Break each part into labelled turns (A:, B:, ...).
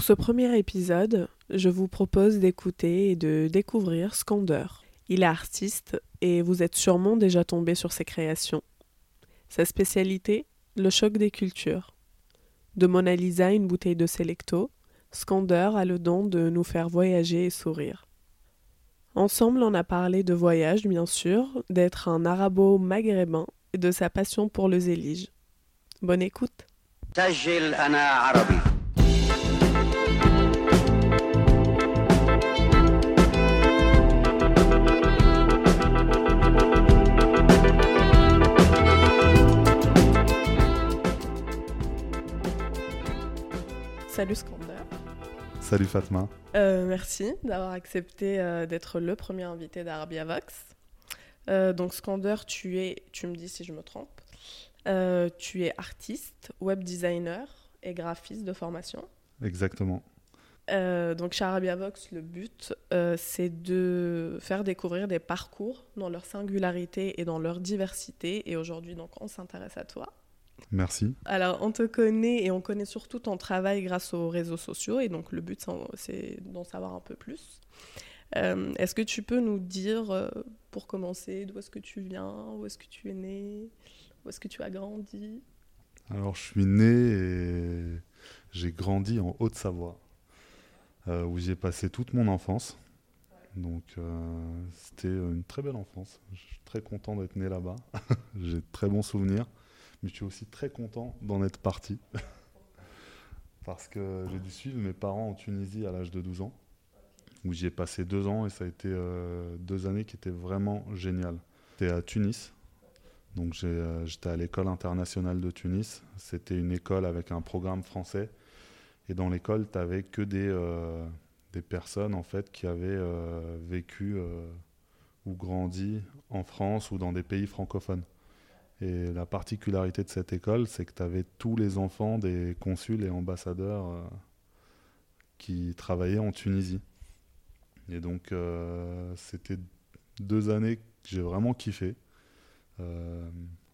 A: Pour ce premier épisode, je vous propose d'écouter et de découvrir Skander. Il est artiste et vous êtes sûrement déjà tombé sur ses créations. Sa spécialité, le choc des cultures. De Mona Lisa une bouteille de Selecto, Skander a le don de nous faire voyager et sourire. Ensemble, on a parlé de voyage, bien sûr, d'être un arabo-maghrébin et de sa passion pour le zélige. Bonne écoute. Salut Skander.
B: Salut Fatma.
A: Euh, merci d'avoir accepté euh, d'être le premier invité d'Arabia Vox. Euh, donc Skander, tu es, tu me dis si je me trompe, tu es artiste, web designer et graphiste de formation.
B: Exactement.
A: donc chez Arabia Vox, le but, c'est de faire découvrir des parcours dans leur singularité et dans leur diversité. Et aujourd'hui, donc, on s'intéresse à toi.
B: Merci.
A: Alors, on te connaît et on connaît surtout ton travail grâce aux réseaux sociaux. Et donc, le but, c'est d'en savoir un peu plus. Euh, est-ce que tu peux nous dire, euh, pour commencer, d'où est-ce que tu viens, où est-ce que tu es né, où est-ce que tu as grandi?
B: Alors, je suis né et j'ai grandi en Haute-Savoie, euh, où j'ai passé toute mon enfance. Donc, c'était une très belle enfance. Je suis très content d'être né là-bas. j'ai de très bons souvenirs. Mais je suis aussi très content d'en être parti. Parce que j'ai dû suivre mes parents en Tunisie à l'âge de 12 ans, où j'y ai passé deux ans et ça a été euh, deux années qui étaient vraiment géniales. C'était à Tunis, donc euh, j'étais à l'école internationale de Tunis. C'était une école avec un programme français. Et dans l'école, tu n'avais que des, euh, des personnes en fait, qui avaient vécu ou grandi en France ou dans des pays francophones. Et la particularité de cette école, c'est que tu avais tous les enfants des consuls et ambassadeurs euh, qui travaillaient en Tunisie. Et donc, euh, c'était deux années que j'ai vraiment kiffé. Euh,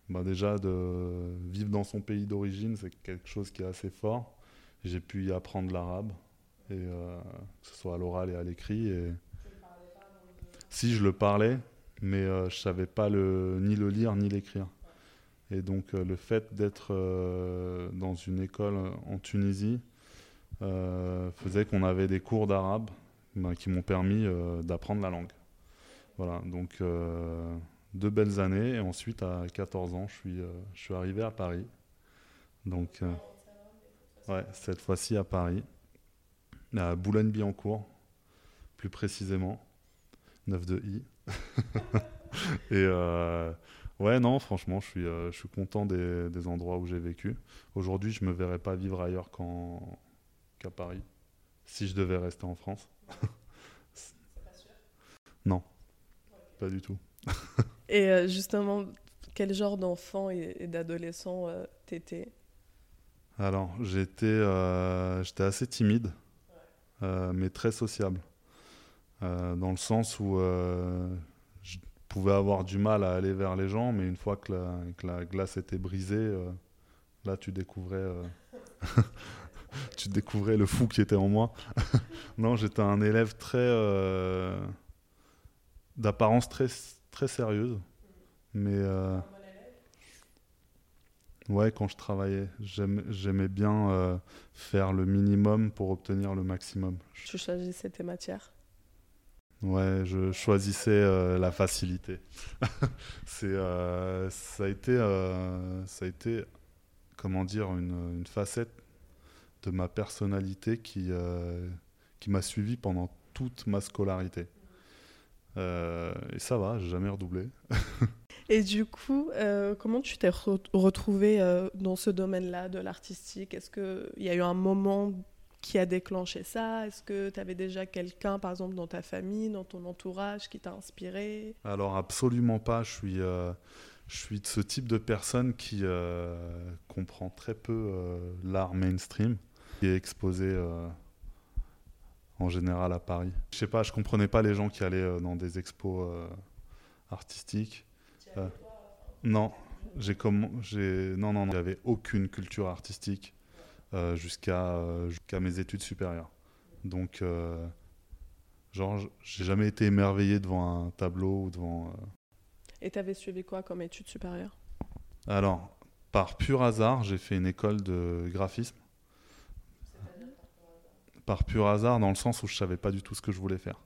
B: bah déjà, de vivre dans son pays d'origine, c'est quelque chose qui est assez fort. J'ai pu y apprendre l'arabe, et que ce soit à l'oral et à l'écrit. Et... Si je le parlais, mais je ne savais pas le, ni le lire ni l'écrire. Et donc euh, le fait d'être euh, dans une école en Tunisie euh, faisait qu'on avait des cours d'arabe bah, qui m'ont permis d'apprendre la langue. Voilà, donc deux belles années. Et ensuite, à 14 ans, je suis, je suis arrivé à Paris. Donc, ouais, cette fois-ci à Paris, à Boulogne-Billancourt, plus précisément, 9 de I. et Ouais, non, franchement, je suis, euh, je suis content des, des endroits où j'ai vécu. Aujourd'hui, je ne me verrais pas vivre ailleurs qu'à Paris, si je devais rester en France. pas sûr Non, pas du tout.
A: et euh, justement, quel genre d'enfant et, d'adolescent euh, t'étais?
B: Alors, j'étais j'étais assez timide, mais très sociable. dans le sens où pouvais avoir du mal à aller vers les gens, mais une fois que la, glace était brisée, euh, là tu découvrais, euh, tu découvrais le fou qui était en moi. non, j'étais un élève très euh, d'apparence très très sérieuse, mais ouais, quand je travaillais, j'aimais bien faire le minimum pour obtenir le maximum.
A: Tu choisissais tes matières?
B: Ouais, je choisissais euh, la facilité. c'est, euh, ça a été, euh, ça a été, comment dire, une, une, facette de ma personnalité qui, qui m'a suivi pendant toute ma scolarité. et ça va, j'ai jamais redoublé.
A: et du coup, comment tu t'es retrouvé dans ce domaine-là de l'artistique? Est-ce qu'il y a eu un moment qui a déclenché ça? Est-ce que tu avais déjà quelqu'un, par exemple, dans ta famille, dans ton entourage, qui t'a inspiré?
B: Alors, absolument pas. Je suis, euh, je suis de ce type de personne qui euh, comprend très peu euh, l'art mainstream, qui est exposé en général à Paris. Je sais pas, je comprenais pas les gens qui allaient dans des expos artistiques. non, j'ai comme, j'ai, non, non, non, j'avais aucune culture artistique. Jusqu'à jusqu'à mes études supérieures. Donc, genre, j'ai jamais été émerveillé devant un tableau ou devant.
A: Et tu avais suivi quoi comme études supérieures?
B: Alors, par pur hasard, j'ai fait une école de graphisme. Par pur hasard, dans le sens où je savais pas du tout ce que je voulais faire.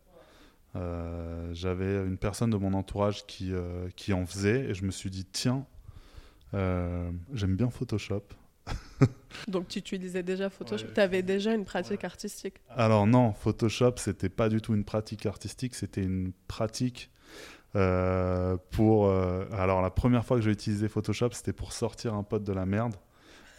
B: Euh, j'avais une personne de mon entourage qui, euh, qui en faisait et je me suis dit tiens, euh, j'aime bien Photoshop.
A: Donc tu utilisais déjà Photoshop, tu avais déjà une pratique artistique?
B: Alors non, Photoshop c'était pas du tout une pratique artistique, c'était une pratique pour... alors la première fois que j'ai utilisé Photoshop c'était pour sortir un pote de la merde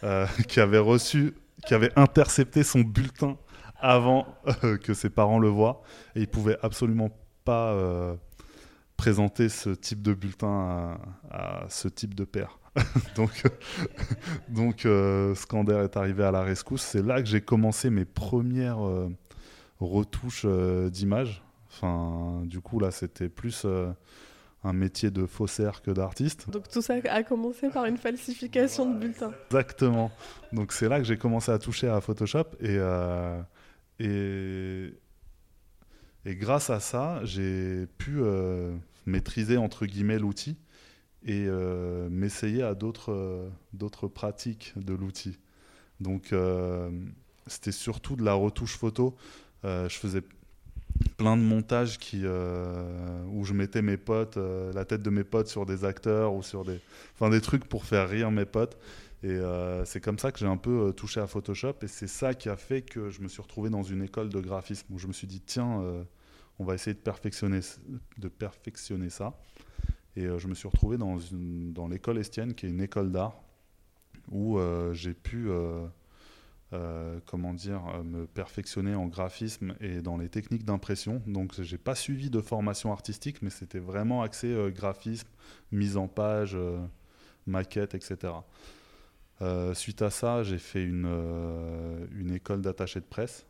B: qui avait reçu, qui avait intercepté son bulletin avant euh, que ses parents le voient. Et il pouvait absolument pas euh, présenter ce type de bulletin à, ce type de père. Donc, donc euh, Scander est arrivé à la rescousse. C'est là que j'ai commencé mes premières retouches d'image. Enfin, du coup, là, c'était plus un métier de faussaire que d'artiste.
A: Donc tout ça a commencé par une falsification de bulletin.
B: Exactement. Donc c'est là que j'ai commencé à toucher à Photoshop et, et, et grâce à ça, j'ai pu euh, maîtriser entre guillemets l'outil et euh, m'essayer à d'autres euh, d'autres pratiques de l'outil. Donc c'était surtout de la retouche photo. je faisais plein de montages qui, où je mettais mes potes, la tête de mes potes sur des acteurs ou sur des, enfin des trucs pour faire rire mes potes. Et euh, c'est comme ça que j'ai un peu euh, touché à Photoshop. Et c'est ça qui a fait que je me suis retrouvé dans une école de graphisme où je me suis dit, tiens, euh, on va essayer de perfectionner, de perfectionner ça. Et je me suis retrouvé dans, dans l'école Estienne, qui est une école d'art, où j'ai pu, comment dire, me perfectionner en graphisme et dans les techniques d'impression. Donc, j'ai pas suivi de formation artistique, mais c'était vraiment axé graphisme, mise en page, maquette, etc. Euh, suite à ça, j'ai fait une, euh, une école d'attaché de presse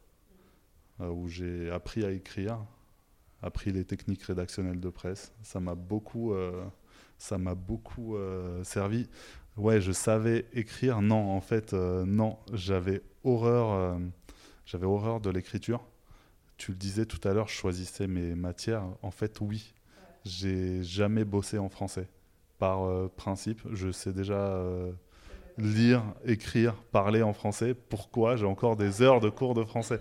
B: euh, où j'ai appris à écrire, appris les techniques rédactionnelles de presse. Ça m'a beaucoup, ça m'a beaucoup servi. Ouais, je savais écrire. Non, en fait, non, j'avais horreur, j'avais horreur de l'écriture. Tu le disais tout à l'heure, je choisissais mes matières. En fait, oui, j'ai jamais bossé en français. Par principe, je sais déjà lire, écrire, parler en français. Pourquoi J'ai encore des heures de cours de français.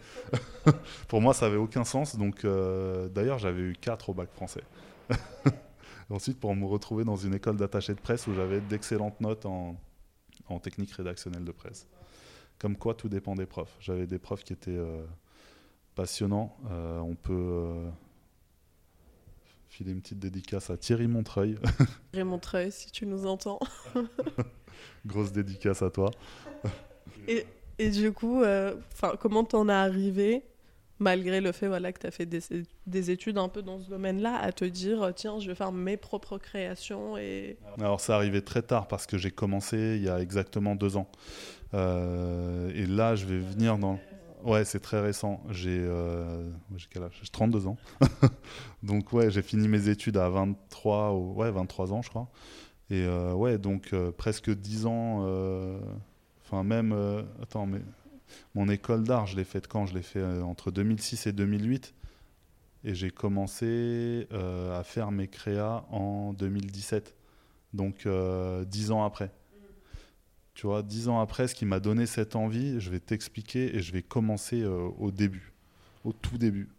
B: Pour moi, ça n'avait aucun sens. Donc, euh, d'ailleurs, j'avais eu 4 au bac français. Ensuite, pour me retrouver dans une école d'attaché de presse où j'avais d'excellentes notes en, technique rédactionnelle de presse. Comme quoi, tout dépend des profs. J'avais des profs qui étaient euh, passionnants. Euh, on peut filer une petite dédicace à Thierry Montreuil.
A: Thierry Montreuil, si tu nous entends.
B: Grosse dédicace à toi.
A: et, et, du coup, euh, comment t'en es arrivé, malgré le fait voilà, que tu as fait des, des, études un peu dans ce domaine-là, à te dire, tiens, je vais faire mes propres créations et...
B: Alors ça arrivé très tard parce que j'ai commencé il y a exactement deux ans. Euh, et là, je vais venir dans... Ouais, c'est très récent. J'ai euh, quel âge? J'ai 32 ans. donc ouais, j'ai fini mes études à 23 ou ouais, 23 ans, je crois. Et euh, ouais, donc euh, presque 10 ans, euh, enfin même, attends, mais mon école d'art, je l'ai faite quand? Je l'ai fait entre 2006 et 2008. Et j'ai commencé à faire mes créas en 2017. Donc 10 ans après. Tu vois, 10 ans après, ce qui m'a donné cette envie, je vais t'expliquer et je vais commencer au début, au tout début.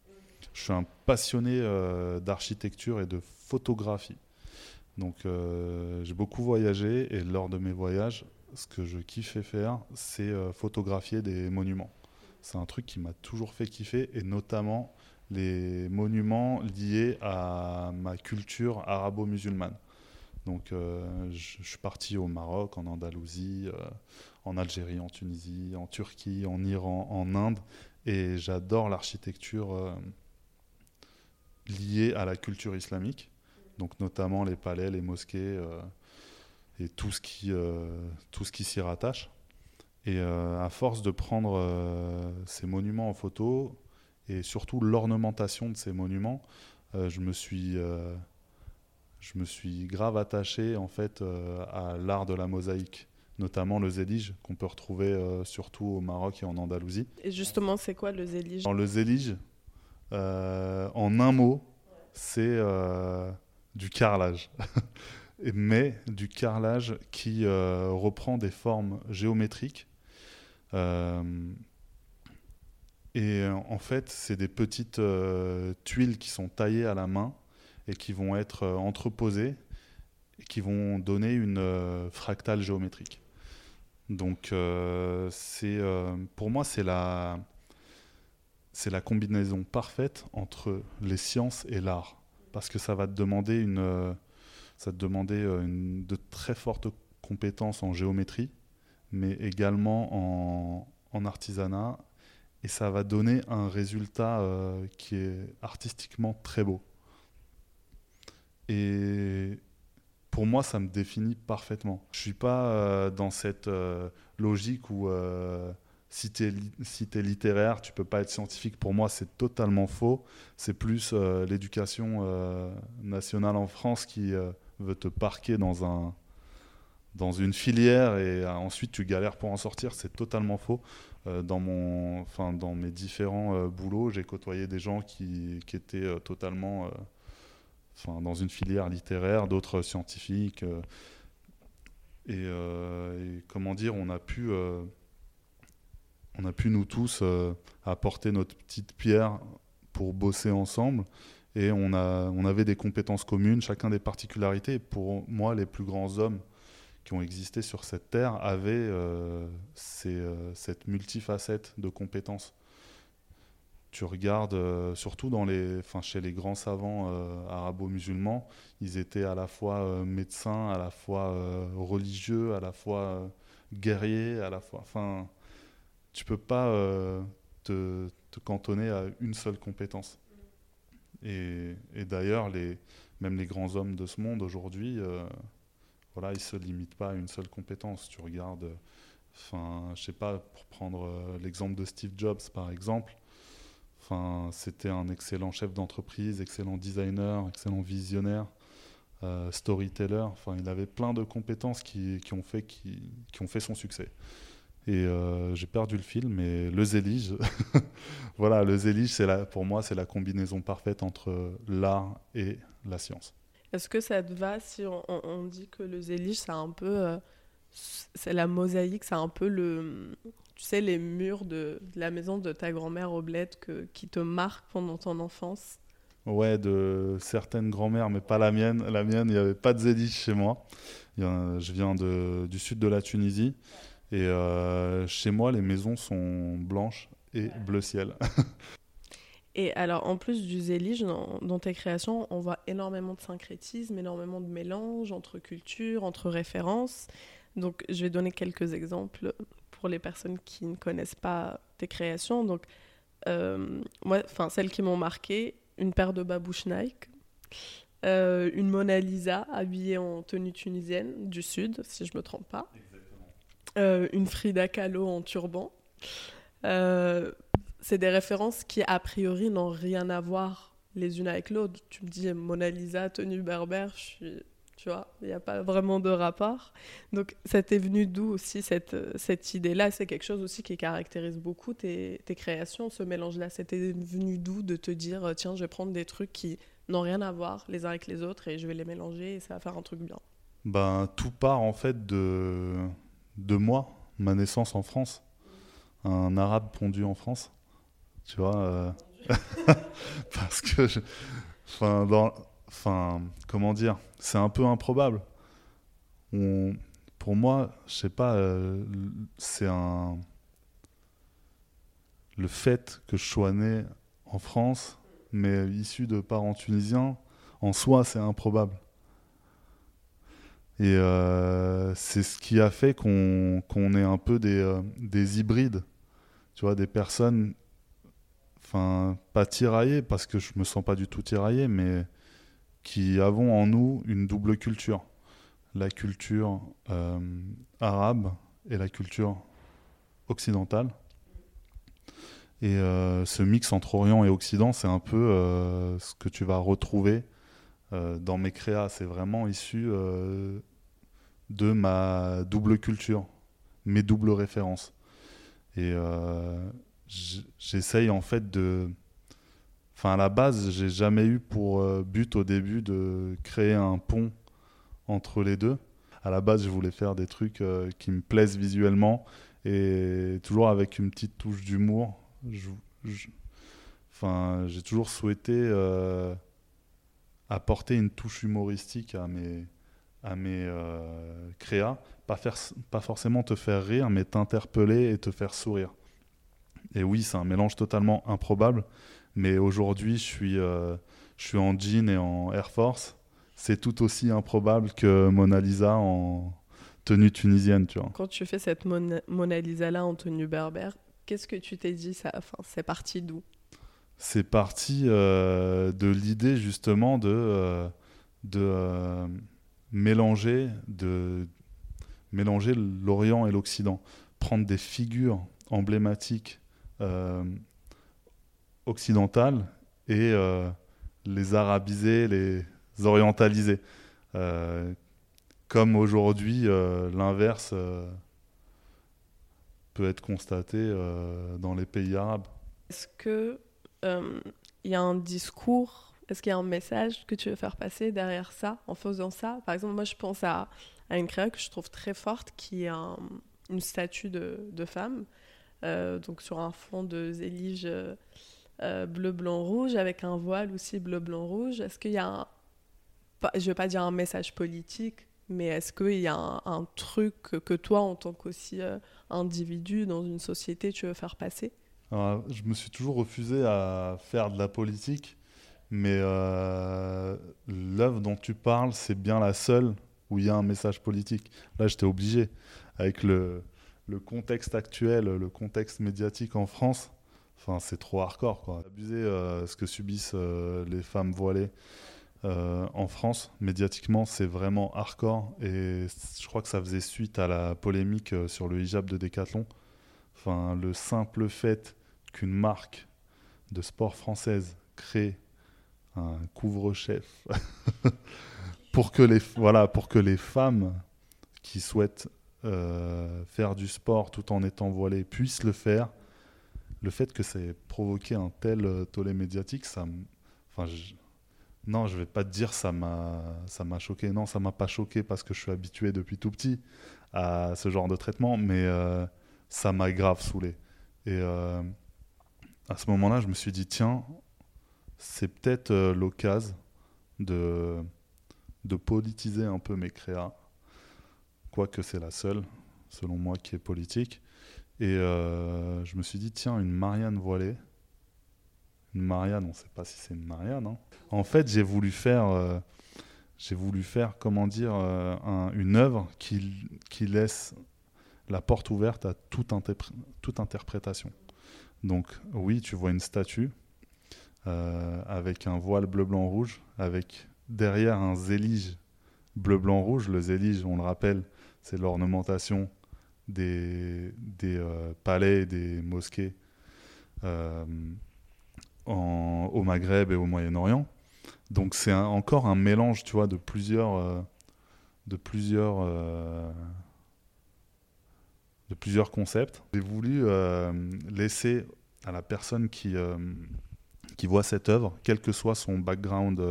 B: Je suis un passionné d'architecture et de photographie. Donc euh, j'ai beaucoup voyagé et lors de mes voyages, ce que je kiffais faire, c'est euh, photographier des monuments. C'est un truc qui m'a toujours fait kiffer et notamment les monuments liés à ma culture arabo-musulmane. Donc euh, je, suis parti au Maroc, en Andalousie, en Algérie, en Tunisie, en Turquie, en Iran, en Inde et j'adore l'architecture liée à la culture islamique donc notamment les palais, les mosquées euh, et tout ce qui, euh, tout ce qui s'y rattache. Et euh, à force de prendre ces monuments en photo et surtout l'ornementation de ces monuments, je me suis je me suis grave attaché en fait à l'art de la mosaïque. notamment le zélige qu'on peut retrouver surtout au Maroc et en Andalousie.
A: Et justement, c'est quoi le zélige?
B: Le zélige, en un mot, c'est du carrelage. mais du carrelage qui reprend des formes géométriques et euh, en fait, c'est des petites euh, tuiles qui sont taillées à la main et qui vont être euh, entreposées et qui vont donner une fractale géométrique. Donc, c'est pour moi, c'est la, la combinaison parfaite entre les sciences et l'art. Parce que ça va te demander, une, ça te demander une, de très fortes compétences en géométrie, mais également en, artisanat et ça va donner un résultat euh, qui est artistiquement très beau. Et pour moi, ça me définit parfaitement. Je suis pas euh, dans cette euh, logique où si tu es, si es, littéraire, tu peux pas être scientifique. Pour moi, c'est totalement faux. C'est plus l'éducation nationale en France qui veut te parquer dans un dans une filière et ensuite tu galères pour en sortir. C'est totalement faux. Euh, dans, mon, enfin, dans mes différents euh, boulots, j'ai côtoyé des gens qui, qui étaient euh, totalement dans une filière littéraire, d'autres scientifiques. Et, comment dire, on a pu, on a pu nous tous apporter notre petite pierre pour bosser ensemble. Et on, a, on avait des compétences communes, chacun des particularités. pour moi, les plus grands hommes qui ont existé sur cette terre avaient euh, euh, cette multifacette de compétences. Tu regardes, euh, surtout dans les, chez les grands savants arabo-musulmans, ils étaient à la fois médecins, à la fois religieux, à la fois guerriers, à la fois. Enfin, tu peux pas te, cantonner à une seule compétence. Et, et d'ailleurs, les, même les grands hommes de ce monde aujourd'hui voilà, il ne se limite pas à une seule compétence. Tu regardes, enfin, je sais pas, pour prendre euh, l'exemple de Steve Jobs par exemple, enfin, c'était un excellent chef d'entreprise, excellent designer, excellent visionnaire, euh, storyteller. Enfin, il avait plein de compétences qui, ont, fait, qui, ont fait son succès. Et euh, j'ai perdu le fil, mais le zélige, voilà, le zélige, c'est pour moi, c'est la combinaison parfaite entre l'art et la science.
A: Est-ce que ça te va si on, dit que le zélige, c'est un peu. Euh, c'est la mosaïque, c'est un peu le. Tu sais, les murs de, la maison de ta grand-mère au bled que, qui te marquent pendant ton enfance
B: Ouais, de certaines grand-mères, mais pas la mienne. La mienne, il n'y avait pas de zélige chez moi. je viens de, du sud de la Tunisie. Et euh, chez moi, les maisons sont blanches et bleu ciel.
A: Et alors, en plus du zélige, dans, tes créations, on voit énormément de syncrétisme, énormément de mélange entre cultures, entre références. Donc, je vais donner quelques exemples pour les personnes qui ne connaissent pas tes créations. Donc, euh, moi, enfin, celles qui m'ont marqué, une paire de babouches Nike, euh, une Mona Lisa habillée en tenue tunisienne du Sud, si je ne me trompe pas, euh, une Frida Kahlo en turban c'est des références qui, a priori, n'ont rien à voir les unes avec l'autre. Tu me dis Mona Lisa, tenue berbère, je suis. Tu vois, il n'y a pas vraiment de rapport. Donc, ça t'est venu d'où aussi cette, cette idée-là? C'est quelque chose aussi qui caractérise beaucoup tes, tes créations, ce mélange-là. C'était venu d'où de te dire tiens, je vais prendre des trucs qui n'ont rien à voir les uns avec les autres et je vais les mélanger et ça va faire un truc bien?
B: Ben, Tout part en fait de, de moi, ma naissance en France. Un arabe pondu en France tu vois. Euh, parce que, enfin, dans, enfin, comment dire, c'est un peu improbable. Pour moi, je sais pas, euh, c'est un. Le fait que je sois né en France, mais issu de parents tunisiens, en soi, c'est improbable. Et euh, c'est ce qui a fait qu'on qu'on est un peu des, des hybrides. Tu vois, des personnes enfin pas tiraillés parce que je me sens pas du tout tiraillé, mais qui avons en nous une double culture, la culture euh, arabe et la culture occidentale. Et euh, ce mix entre Orient et Occident, c'est un peu euh, ce que tu vas retrouver dans mes créas. C'est vraiment issu de ma double culture, mes doubles références. Et j'essaye en fait de. Enfin, à la base, j'ai jamais eu pour but au début de créer un pont entre les deux. À la base, je voulais faire des trucs qui me plaisent visuellement et toujours avec une petite touche d'humour. Enfin, j'ai toujours souhaité euh, apporter une touche humoristique à mes, à mes euh, créas, pas, faire, pas forcément te faire rire, mais t'interpeller et te faire sourire. Et oui, c'est un mélange totalement improbable, mais aujourd'hui, je suis, euh, je suis en jean et en Air Force. C'est tout aussi improbable que Mona Lisa en, tenue tunisienne, tu vois.
A: Quand tu fais cette Mona, Lisa-là en tenue berbère, qu'est-ce que tu t'es dit ça enfin, C'est parti d'où?
B: C'est parti euh, de l'idée justement de, euh, de mélanger, de mélanger l'Orient et l'Occident. Prendre des figures emblématiques occidentales et les arabiser, les orientaliser comme aujourd'hui, euh, l'inverse euh, peut être constaté euh, dans les pays arabes.
A: Est-ce qu'il y a un discours, est-ce qu'il y a un message que tu veux faire passer derrière ça, en faisant ça? Par exemple, moi, je pense à, une créa que je trouve très forte, qui est une statue de femme, donc sur un fond de zélige bleu, blanc, rouge, avec un voile aussi bleu, blanc, rouge. Est-ce qu'il y a un, je ne veux pas dire un message politique, mais est-ce qu'il y a un, truc que toi, en tant qu'aussi euh, individu dans une société, tu veux faire passer?
B: Je me suis toujours refusé à faire de la politique, mais euh, l'œuvre dont tu parles, c'est bien la seule où il y a un message politique. Là, j'étais obligé, avec le, le, contexte actuel, le contexte médiatique en France. Enfin, c'est trop hardcore. Abuser euh, ce que subissent les femmes voilées euh, en France, médiatiquement, c'est vraiment hardcore. Et je crois que ça faisait suite à la polémique euh, sur le hijab de Decathlon. Enfin, le simple fait qu'une marque de sport française crée un couvre-chef pour que les voilà pour que les femmes qui souhaitent euh, faire du sport tout en étant voilées puissent le faire. Le fait que ça ait provoqué un tel tollé médiatique, ça, enfin, non, je vais pas te dire ça m'a ça m'a choqué. Non, ça m'a pas choqué parce que je suis habitué depuis tout petit à ce genre de traitement, mais euh, ça m'a grave saoulé. Et euh, à ce moment-là, je me suis dit tiens, c'est peut-être euh, l'occasion de de politiser un peu mes créas, quoique c'est la seule, selon moi, qui est politique. Et je me suis dit tiens, une Marianne voilée une Marianne, on ne sait pas si c'est une Marianne. Hein. En fait, j'ai voulu faire, euh, j'ai voulu faire, comment dire, euh, une œuvre qui, qui laisse la porte ouverte à toute, toute interprétation. Donc, oui, tu vois une statue euh, avec un voile bleu, blanc, rouge, avec derrière un zélige bleu, blanc, rouge. Le zélige, on le rappelle, c'est l'ornementation des, des palais et des mosquées au Maghreb et au Moyen-Orient. Donc c'est encore un mélange, tu vois, de plusieurs, euh, de plusieurs, euh, de plusieurs concepts. J'ai voulu euh, laisser à la personne qui, qui voit cette œuvre, quel que soit son background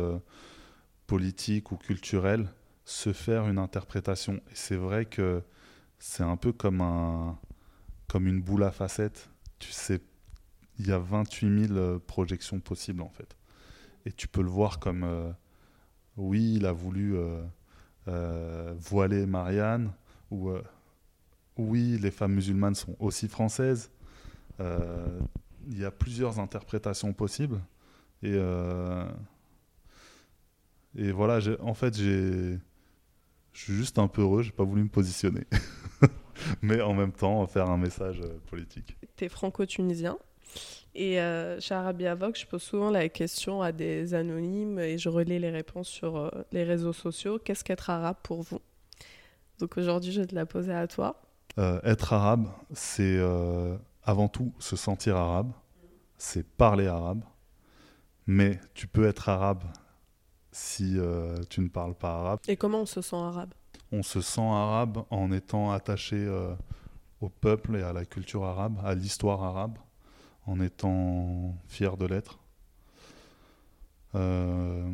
B: politique ou culturel, se faire une interprétation. Et c'est vrai que c'est un peu comme un, comme une boule à facettes. Tu sais il y a 28 000 euh, projections possibles en fait. Et tu peux le voir comme euh, oui, il a voulu euh, voiler Marianne, ou oui, les femmes musulmanes sont aussi françaises. il y a plusieurs interprétations possibles. Et, et voilà, en fait, j'ai. Je suis juste un peu heureux, j'ai pas voulu me positionner. Mais en même temps, faire un message politique.
A: Tu es franco-tunisien et euh, chez Arabia Vox, je pose souvent la question à des anonymes et je relais les réponses sur euh, les réseaux sociaux. Qu'est-ce qu'être arabe pour vous? Donc aujourd'hui, je vais te la poser à toi.
B: Euh, être arabe, c'est avant tout se sentir arabe, c'est parler arabe. Mais tu peux être arabe si tu ne parles pas arabe.
A: Et comment on se sent arabe?
B: On se sent arabe en étant attaché euh, au peuple et à la culture arabe, à l'histoire arabe, en étant fier de l'être. Euh,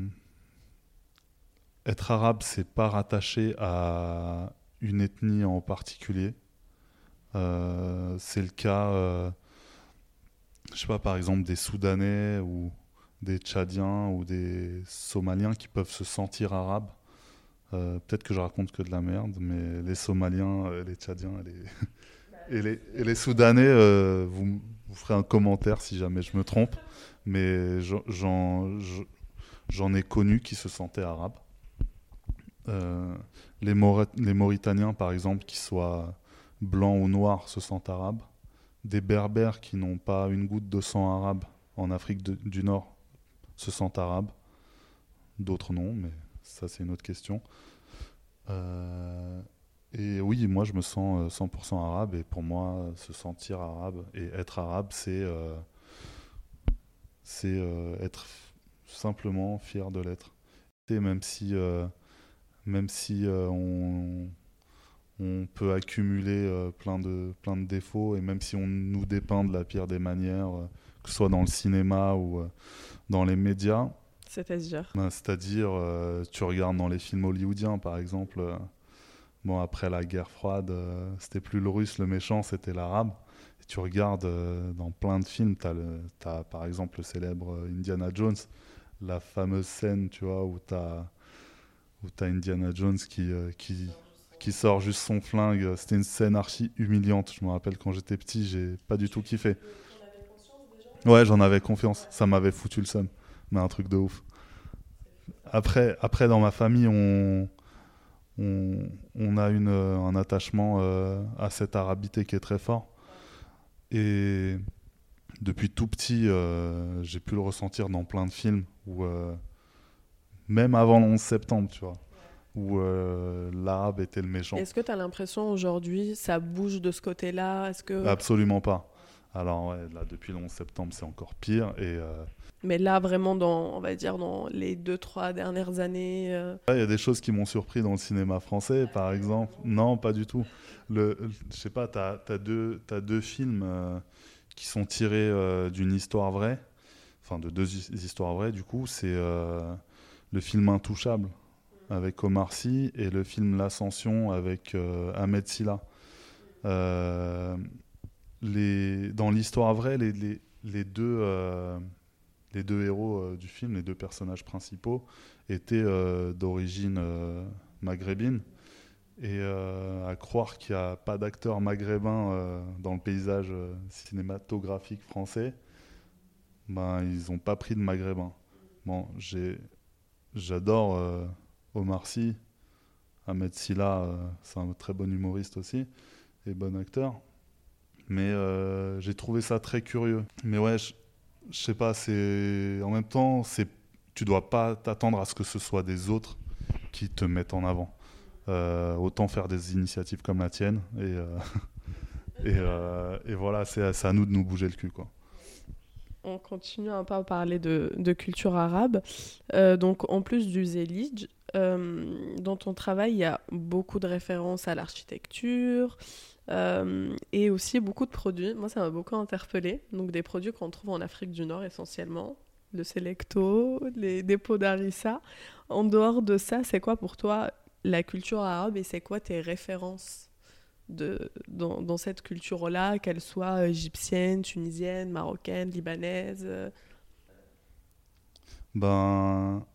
B: être arabe, c'est pas rattaché à une ethnie en particulier. Euh, c'est le cas, je sais pas, par exemple, des Soudanais ou des Tchadiens ou des Somaliens qui peuvent se sentir arabes. Euh, peut-être que je raconte que de la merde, mais les Somaliens, les Tchadiens et les, Soudanais, vous, vous, ferez un commentaire si jamais je me trompe, mais j'en ai connu qui se sentaient arabes. les, les Mauritaniens, par exemple, qui soient blancs ou noirs se sentent arabes. Des berbères qui n'ont pas une goutte de sang arabe en Afrique du Nord se sentent arabes. D'autres non, mais ça c'est une autre question. Euh, et oui, moi je me sens 100% euh, arabe et pour moi se sentir arabe et être arabe c'est euh, être simplement fier de l'être. Et même si même si on on peut accumuler plein, de, plein de défauts et même si on nous dépeint de la pire des manières, que ce soit dans le cinéma ou dans les médias.
A: C'est-à-dire
B: ben, C'est-à-dire, tu regardes dans les films hollywoodiens par exemple, bon, après la guerre froide, c'était plus le russe le méchant, c'était l'arabe. Et tu regardes dans plein de films, tu as, as, par exemple le célèbre Indiana Jones, la fameuse scène tu vois, où tu as, as, Indiana Jones qui, qui, qui sort juste son flingue. C'était une scène archi humiliante. Je me rappelle quand j'étais petit, j'ai pas du tout kiffé. Ouais, j'en avais confiance. Ça m'avait foutu le seum. Mais un truc de ouf. Après, après dans ma famille, on, on, a une, un attachement euh, à cette arabité qui est très fort. Et depuis tout petit, euh, j'ai pu le ressentir dans plein de films. Où, euh, même avant le 11 septembre, tu vois où euh, l'arabe était le méchant.
A: Est-ce que tu as l'impression aujourd'hui ça bouge de ce côté-là? Est-ce que
B: Absolument pas. Alors là depuis le 11 septembre, c'est encore pire et euh,
A: mais là vraiment dans on va dire dans les deux trois dernières années
B: euh, il y a des choses qui m'ont surpris dans le cinéma français par exemple. Non, pas du tout. Le je sais pas, tu as, deux as deux films qui sont tirés d'une histoire vraie. Enfin de deux histoires vraies du coup, c'est le film Intouchable avec Omar Sy et le film L'Ascension avec euh, Ahmed Silla. Euh, les, dans l'histoire vraie, les, les, les deux, euh, les deux héros du film, les deux personnages principaux, étaient d'origine maghrébine. Et à croire qu'il n'y a pas d'acteurs maghrébins dans le paysage cinématographique français, ben, ils n'ont pas pris de maghrébins. Bon, j'adore Omar Sy, Ahmed Silla, euh, c'est un très bon humoriste aussi et bon acteur. Mais euh, j'ai trouvé ça très curieux. Mais ouais, sais pas, c'est en même temps, c'est tu dois pas t'attendre à ce que ce soit des autres qui te mettent en avant. Euh, autant faire des initiatives comme la tienne et et, voilà, c'est à nous de nous bouger le cul quoi
A: on continue un peu à parler de, culture arabe. donc, en plus du Zélidj, euh, dans ton travail, il y a beaucoup de références à l'architecture euh, et aussi beaucoup de produits. Moi, ça m'a beaucoup interpellé. Donc, des produits qu'on trouve en Afrique du Nord essentiellement, le Selecto, les dépôts d'Arissa. En dehors de ça, c'est quoi pour toi la culture arabe et c'est quoi tes références de, dans, cette culture-là, qu'elle soit égyptienne, tunisienne, marocaine, libanaise
B: Ben,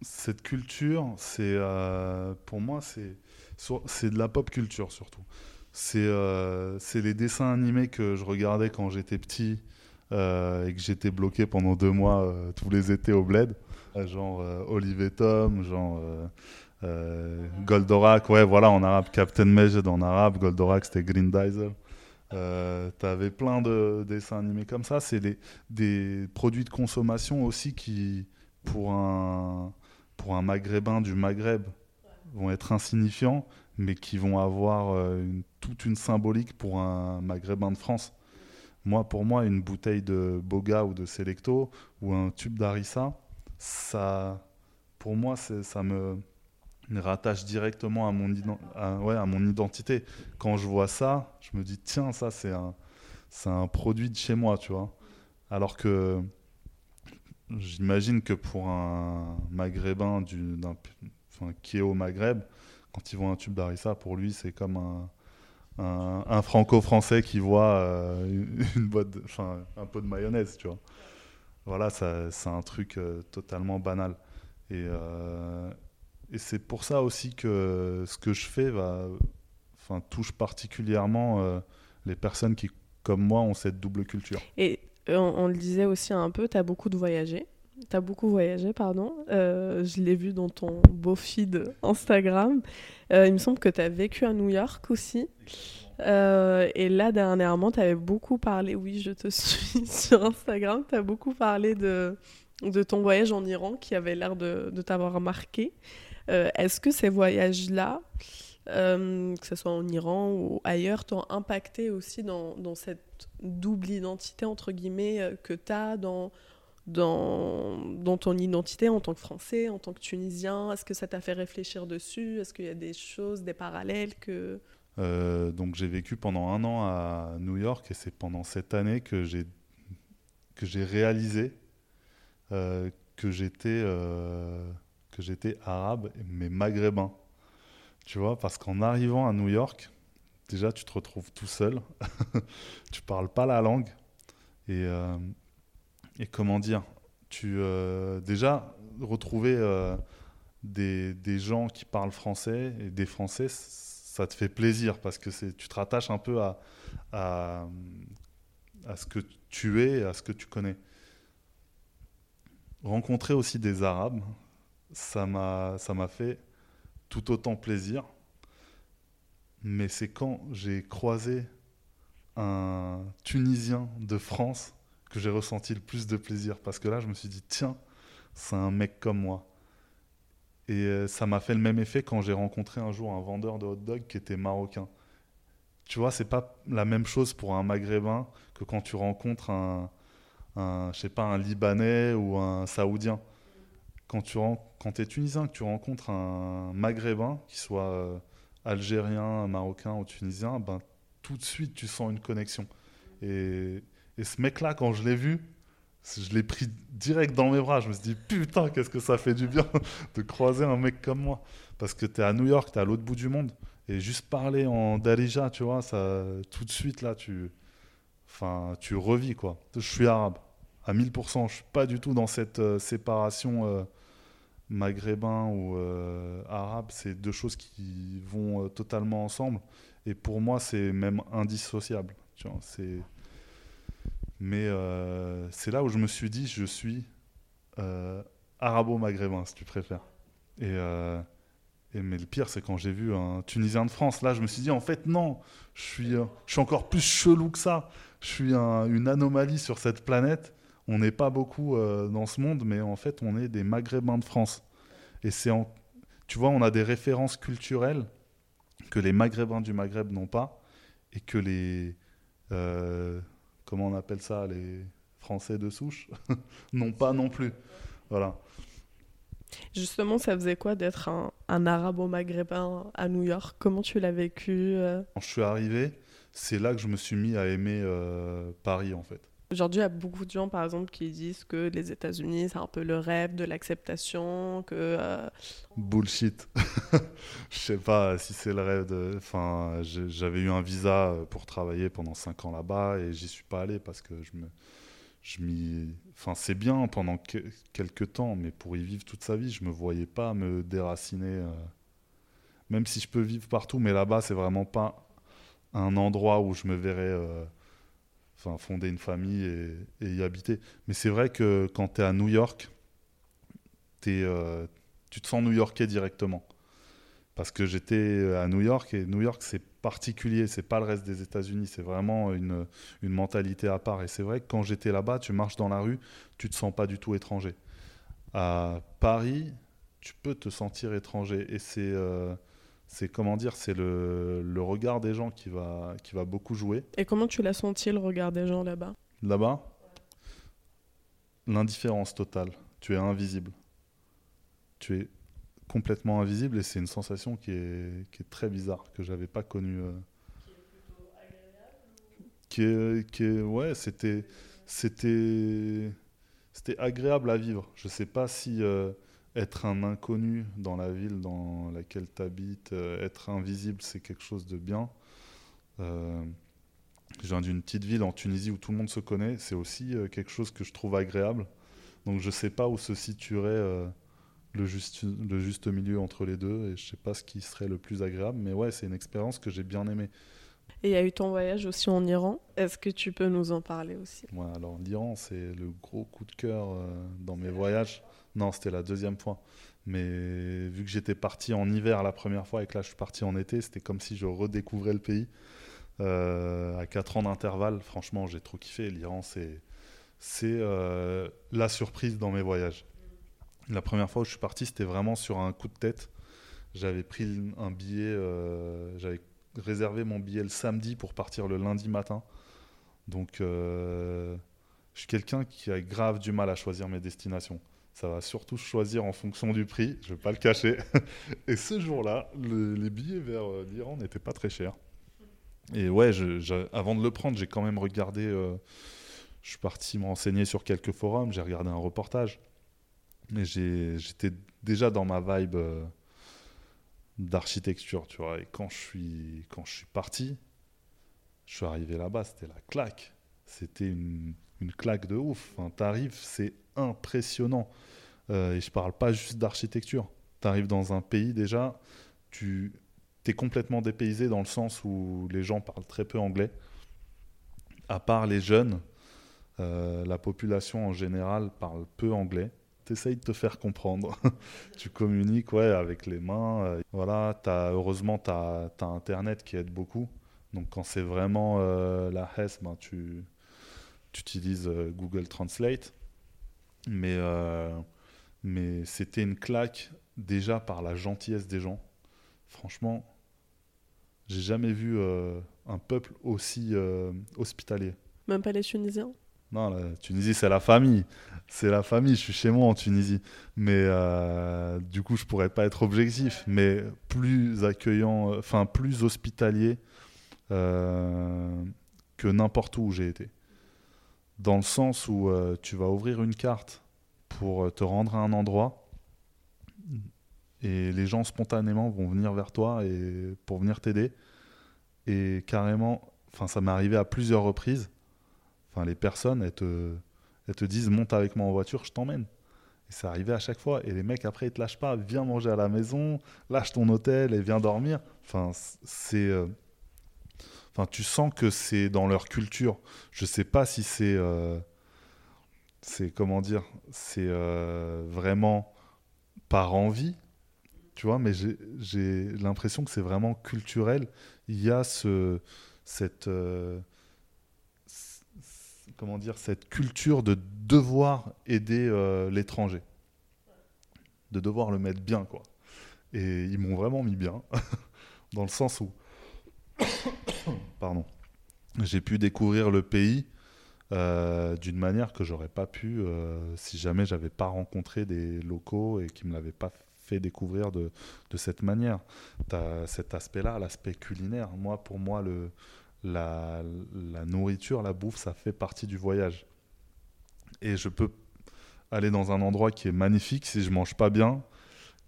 B: cette culture, c'est euh, pour moi, c'est de la pop culture surtout. C'est euh, les dessins animés que je regardais quand j'étais petit euh, et que j'étais bloqué pendant deux mois euh, tous les étés au bled, genre Olive Tom, genre Goldorak, ouais voilà en arabe, Captain Majed en arabe, Goldorak c'était Green Diesel. T'avais plein de dessins animés comme ça. C'est des, des produits de consommation aussi qui, pour un, pour un maghrébin du Maghreb vont être insignifiants, mais qui vont avoir euh, toute une symbolique pour un maghrébin de France. Moi, pour moi, une bouteille de Boga ou de Selecto ou un tube d'Arissa, ça, pour moi, ça me, rattache directement à mon, identité. Quand je vois ça, je me dis, tiens, ça, c'est un, c'est un produit de chez moi, tu vois. Alors que j'imagine que pour un maghrébin du, enfin, qui est au Maghreb, quand il voit un tube d'harissa, pour lui, c'est comme un, un, franco-français qui voit euh, une boîte, enfin, un pot de mayonnaise, tu vois. Voilà, c'est un truc euh, totalement banal. Et, euh, et c'est pour ça aussi que ce que je fais va, touche particulièrement les personnes qui, comme moi, ont cette double culture.
A: Et on, le disait aussi un peu, tu as beaucoup de voyagé. T'as beaucoup voyagé, pardon. Euh, je l'ai vu dans ton beau feed Instagram. Euh, il me semble que tu as vécu à New York aussi. Euh, et là, dernièrement, tu avais beaucoup parlé, oui, je te suis sur Instagram, tu as beaucoup parlé de, de ton voyage en Iran qui avait l'air de, de t'avoir marqué. Est-ce que ces voyages-là, que ce soit en Iran ou ailleurs, t'ont impacté aussi dans, dans, cette double identité, entre guillemets, que tu as dans dans, ton identité en tant que Français, en tant que Tunisien? Est-ce que ça t'a fait réfléchir dessus? Est-ce qu'il y a des choses, des parallèles que...
B: Euh, donc j'ai vécu pendant un an à New York et c'est pendant cette année que j'ai réalisé euh, que j'étais euh, que j'étais arabe mais maghrébin. Tu vois, parce qu'en arrivant à New York, déjà tu te retrouves tout seul, tu parles pas la langue. Et et comment dire, tu euh, déjà retrouver euh, des, des, gens qui parlent français et des Français, ça te fait plaisir parce que tu te rattaches un peu à, à, à, ce que tu es, à ce que tu connais. Rencontrer aussi des Arabes, ça m'a fait tout autant plaisir. Mais c'est quand j'ai croisé un Tunisien de France que j'ai ressenti le plus de plaisir. Parce que là, je me suis dit, tiens, c'est un mec comme moi. Et euh, ça m'a fait le même effet quand j'ai rencontré un jour un vendeur de hot dog qui était marocain. Tu vois, c'est pas la même chose pour un maghrébin que quand tu rencontres un, je sais pas, un libanais ou un saoudien. Quand tu quand es tunisien, que tu rencontres un maghrébin, qui soit euh, algérien, marocain ou tunisien, ben, tout de suite tu sens une connexion. Et, et ce mec-là, quand je l'ai vu, je l'ai pris direct dans mes bras. Je me suis dit, putain, qu'est-ce que ça fait du bien de croiser un mec comme moi. Parce que tu es à New York, tu es à l'autre bout du monde. Et juste parler en Darija, tu vois, ça, tout de suite, là, tu, enfin, tu revis, quoi. Je suis arabe, à 1000%. Je suis pas du tout dans cette euh, séparation euh, maghrébin ou euh, arabe. C'est deux choses qui vont totalement ensemble. Et pour moi, c'est même indissociable. Tu vois, c'est mais euh, c'est là où je me suis dit, je suis euh, arabo-maghrébin, si tu préfères. Euh, et mais le pire, c'est quand j'ai vu un Tunisien de France. Là, je me suis dit, en fait, non, je suis, je suis encore plus chelou que ça. Je suis une anomalie sur cette planète. On n'est pas beaucoup dans ce monde, mais en fait, on est des Maghrébins de France. Et c'est tu vois, on a des références culturelles que les Maghrébins du Maghreb n'ont pas et que les comment on appelle ça, les Français de souche, non pas non plus. Voilà.
A: Justement, ça faisait quoi d'être un, arabo-maghrébin à New York? Comment tu l'as vécu euh?
B: Quand je suis arrivé, c'est là que je me suis mis à aimer euh, Paris en fait.
A: Aujourd'hui, il y a beaucoup de gens, par exemple, qui disent que les États-Unis, c'est un peu le rêve de l'acceptation. Euh,
B: Bullshit. je sais pas si c'est le rêve de... Enfin, j'avais eu un visa pour travailler pendant 5 ans là-bas et j'y suis pas allé parce que je me... Je m'y... Enfin, c'est bien pendant quelques temps, mais pour y vivre toute sa vie, je me voyais pas me déraciner. Euh, même si je peux vivre partout, mais là-bas, c'est vraiment pas un endroit où je me verrais... Euh, enfin, fonder une famille et, y habiter. Mais c'est vrai que quand tu es à New York, es, euh, tu te sens new-yorkais directement. Parce que j'étais à New York et New York c'est particulier, c'est pas le reste des États-Unis, c'est vraiment une, une, mentalité à part. Et c'est vrai que quand j'étais là-bas, tu marches dans la rue, tu te sens pas du tout étranger. À Paris, tu peux te sentir étranger et c'est euh, c'est comment dire, c'est le, le, regard des gens qui va, qui va beaucoup jouer.
A: Et comment tu l'as senti le regard des gens là-bas?
B: Là-bas? L'indifférence totale. Tu es invisible. Tu es complètement invisible et c'est une sensation qui est, qui est très bizarre, que j'avais pas connue. euh. Qui est, qui est- ouais, c'était, c'était, c'était agréable à vivre. Je sais pas si euh, être un inconnu dans la ville dans laquelle tu habites, être invisible, c'est quelque chose de bien. Euh, je viens d'une petite ville en Tunisie où tout le monde se connaît, c'est aussi euh, quelque chose que je trouve agréable. Donc je sais pas où se situerait euh, le, juste, milieu entre les deux et je sais pas ce qui serait le plus agréable, mais ouais, c'est une expérience que j'ai bien aimée.
A: Et il y a eu ton voyage aussi en Iran. Est-ce que tu peux nous en parler aussi?
B: Ouais, alors l'Iran, c'est le gros coup de cœur euh, dans mes voyages. Non, c'était la deuxième fois. Mais vu que j'étais parti en hiver la première fois et que là je suis parti en été, c'était comme si je redécouvrais le pays. Euh, à 4 ans d'intervalle, franchement, j'ai trop kiffé. L'Iran, c'est euh, la surprise dans mes voyages. La première fois où je suis parti, c'était vraiment sur un coup de tête. J'avais pris un billet, euh, j'avais réservé mon billet le samedi pour partir le lundi matin. Donc, euh, je suis quelqu'un qui a grave du mal à choisir mes destinations. Ça va surtout choisir en fonction du prix, je vais pas le cacher. Et ce jour-là, le- les billets vers euh, l'Iran n'étaient pas très chers. Et ouais, avant de le prendre, j'ai quand même regardé. euh, je suis parti me renseigner sur quelques forums, j'ai regardé un reportage. Mais j'étais déjà dans ma vibe d'architecture, tu vois. Et quand je suis, quand je suis parti, je suis arrivé là-bas, c'était la claque. C'était une, une claque de ouf. Enfin, T'arrives, c'est impressionnant. Euh, et je parle pas juste d'architecture. T'arrives dans un pays déjà, tu es complètement dépaysé dans le sens où les gens parlent très peu anglais. À part les jeunes, euh, la population en général parle peu anglais. T'essayes de te faire comprendre. tu communiques ouais, avec les mains. euh, voilà, as, heureusement, tu as, Internet qui aide beaucoup. Donc quand c'est vraiment euh, la HES, ben, tu, utilises euh, Google Translate. Mais, mais c'était une claque déjà par la gentillesse des gens. Franchement, j'ai jamais vu un peuple aussi hospitalier.
A: Même pas les Tunisiens?
B: Non, la Tunisie, c'est la famille. C'est la famille. Je suis chez moi en Tunisie. Mais euh, du coup, je pourrais pas être objectif. Mais plus accueillant, euh, enfin, plus hospitalier euh, que n'importe où où j'ai été. Dans le sens où tu vas ouvrir une carte pour te rendre à un endroit et les gens spontanément vont venir vers toi et pour venir t'aider. Et carrément, ça m'est arrivé à plusieurs reprises. Les personnes, elles te, elles te disent monte avec moi en voiture, je t'emmène. Et ça arrivait à chaque fois. Et les mecs, après, ils te lâchent pas. Viens manger à la maison, lâche ton hôtel et viens dormir. Enfin, c'est. euh, tu sens que c'est dans leur culture. Je sais pas si c'est. euh, C'est comment dire C'est euh, vraiment par envie, tu vois, mais j'ai- j'ai l'impression que c'est vraiment culturel. Il y a ce, cette. Comment dire Cette culture de devoir aider euh, l'étranger. De devoir le mettre bien, quoi. Et ils m'ont vraiment mis bien. dans le sens où pardon, j'ai pu découvrir le pays euh, d'une manière que j'aurais pas pu euh, si jamais j'avais pas rencontré des locaux et qui me l'avaient pas fait découvrir de, de cette manière. T'as cet aspect-là, l'aspect culinaire. Moi, pour moi, le, la, nourriture, la bouffe, ça fait partie du voyage. Et je peux aller dans un endroit qui est magnifique si je mange pas bien.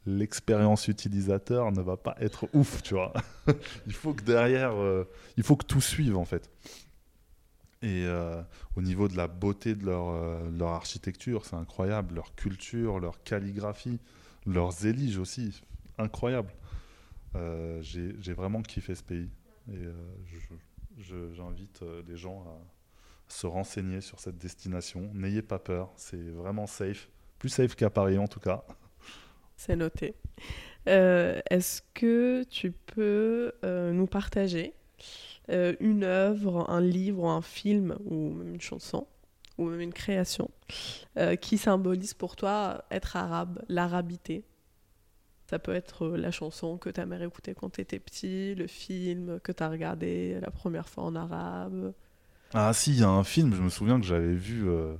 B: L'expérience utilisateur ne va pas être ouf, tu vois. il faut que derrière, euh, il faut que tout suive en fait. Et euh, au niveau de la beauté de leur, euh, leur architecture, c'est incroyable. Leur culture, leur calligraphie, leurs éliges aussi, incroyable. J'ai vraiment kiffé ce pays. J'invite euh, les gens à se renseigner sur cette destination. N'ayez pas peur, c'est vraiment safe. Plus safe qu'à Paris en tout cas.
A: C'est noté. Euh, Est-ce que tu peux euh, nous partager euh, une œuvre, un livre, un film ou même une chanson ou même une création euh, qui symbolise pour toi être arabe, l'arabité? Ça peut être euh, la chanson que ta mère écoutait quand tu étais petit, le film que tu as regardé la première fois en arabe.
B: Ah si, il y a un film, je me souviens que j'avais vu, euh,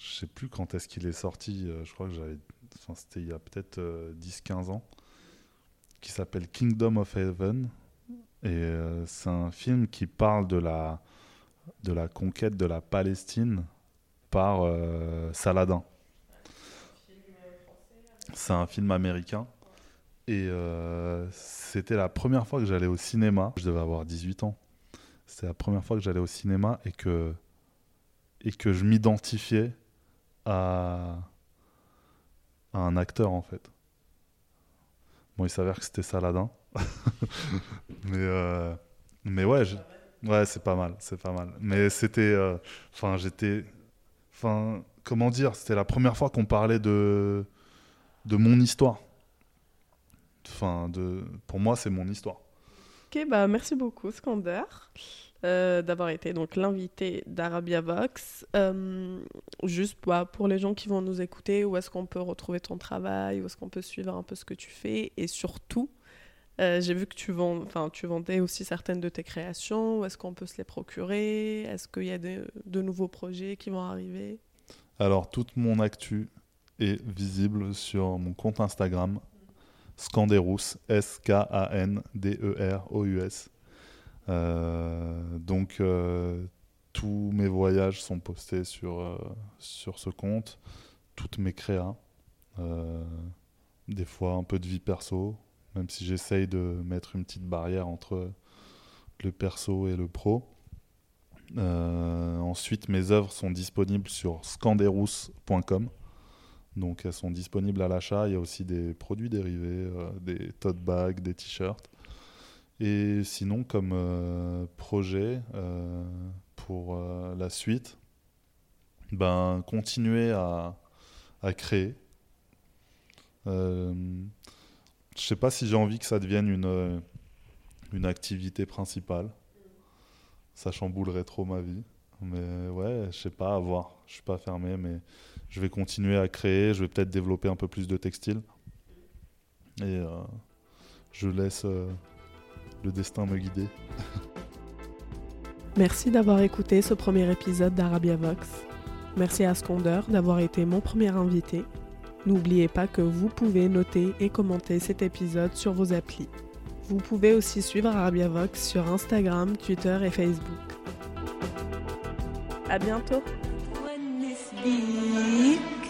B: je sais plus quand est-ce qu'il est sorti, euh, je crois que j'avais enfin, c'était il y a peut-être 10-15 ans, qui s'appelle Kingdom of Heaven. Et c'est un film qui parle de la, de la conquête de la Palestine par Saladin. C'est un film américain. Et c'était la première fois que j'allais au cinéma. Je devais avoir 18 ans. C'était la première fois que j'allais au cinéma et que, et que je m'identifiais à, à un acteur en fait. Bon, il s'avère que c'était Saladin. mais, euh, mais ouais, ouais c'est pas mal, c'est pas mal. Mais c'était. Euh, enfin, j'étais. Enfin, comment dire C'était la première fois qu'on parlait de, de mon histoire. Enfin, de, pour moi, c'est mon histoire.
A: Ok, bah merci beaucoup, Skander. Euh, d'avoir été donc l'invité d'Arabia Vox. Euh, juste bah, pour les gens qui vont nous écouter, où est-ce qu'on peut retrouver ton travail, où est-ce qu'on peut suivre un peu ce que tu fais, et surtout, euh, j'ai vu que tu, vends, tu vendais aussi certaines de tes créations. Où est-ce qu'on peut se les procurer? Est-ce qu'il y a de, de, nouveaux projets qui vont arriver?
B: Alors, toute mon actu est visible sur mon compte Instagram, Scanderous, S-K-A-N-D-E-R-O-U-S. Euh, donc euh, tous mes voyages sont postés sur, euh, sur ce compte, toutes mes créas, des fois un peu de vie perso, même si j'essaye de mettre une petite barrière entre le perso et le pro. ensuite, mes œuvres sont disponibles sur scanderous.com. Donc elles sont disponibles à l'achat. Il y a aussi des produits dérivés, des tote bags, des t-shirts. Et sinon, comme euh, projet euh, pour euh, la suite, ben, continuer à, à créer. je ne sais pas si j'ai envie que ça devienne une, une activité principale. Ça chamboulerait trop ma vie. Mais ouais, je sais pas, à voir. Je suis pas fermé, mais je vais continuer à créer. Je vais peut-être développer un peu plus de textile. Et je laisse le destin me guider.
A: Merci d'avoir écouté ce premier épisode d'Arabia Vox. Merci à Sconder d'avoir été mon premier invité. N'oubliez pas que vous pouvez noter et commenter cet épisode sur vos applis. Vous pouvez aussi suivre Arabia Vox sur Instagram, Twitter et Facebook. À bientôt. 一。